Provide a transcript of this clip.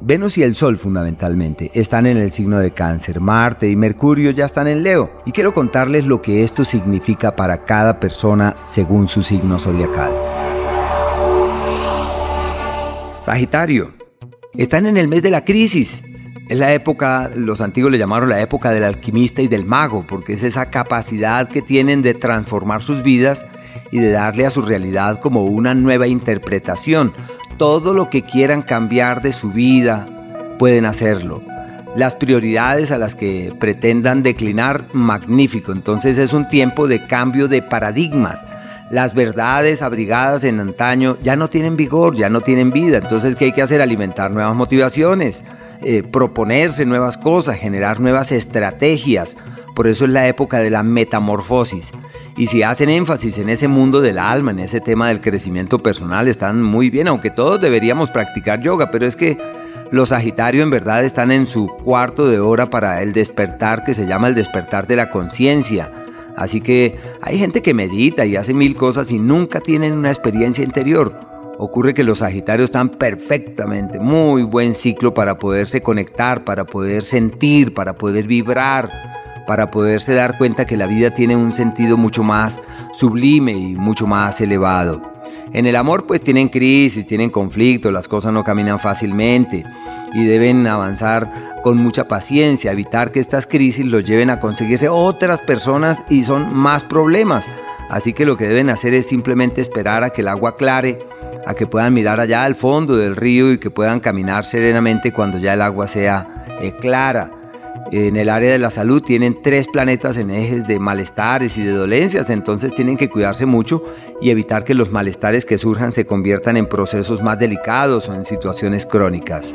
Venus y el Sol fundamentalmente están en el signo de cáncer, Marte y Mercurio ya están en Leo y quiero contarles lo que esto significa para cada persona según su signo zodiacal. Sagitario, están en el mes de la crisis. Es la época, los antiguos le llamaron la época del alquimista y del mago, porque es esa capacidad que tienen de transformar sus vidas y de darle a su realidad como una nueva interpretación, todo lo que quieran cambiar de su vida, pueden hacerlo. Las prioridades a las que pretendan declinar, magnífico. Entonces es un tiempo de cambio de paradigmas. Las verdades abrigadas en antaño ya no tienen vigor, ya no tienen vida. Entonces, ¿qué hay que hacer? Alimentar nuevas motivaciones, eh, proponerse nuevas cosas, generar nuevas estrategias. Por eso es la época de la metamorfosis. Y si hacen énfasis en ese mundo del alma, en ese tema del crecimiento personal, están muy bien, aunque todos deberíamos practicar yoga, pero es que los Sagitarios en verdad están en su cuarto de hora para el despertar que se llama el despertar de la conciencia. Así que hay gente que medita y hace mil cosas y nunca tienen una experiencia interior. Ocurre que los Sagitarios están perfectamente, muy buen ciclo para poderse conectar, para poder sentir, para poder vibrar para poderse dar cuenta que la vida tiene un sentido mucho más sublime y mucho más elevado. En el amor pues tienen crisis, tienen conflictos, las cosas no caminan fácilmente y deben avanzar con mucha paciencia, evitar que estas crisis los lleven a conseguirse otras personas y son más problemas. Así que lo que deben hacer es simplemente esperar a que el agua aclare, a que puedan mirar allá al fondo del río y que puedan caminar serenamente cuando ya el agua sea eh, clara en el área de la salud tienen tres planetas en ejes de malestares y de dolencias, entonces tienen que cuidarse mucho y evitar que los malestares que surjan se conviertan en procesos más delicados o en situaciones crónicas.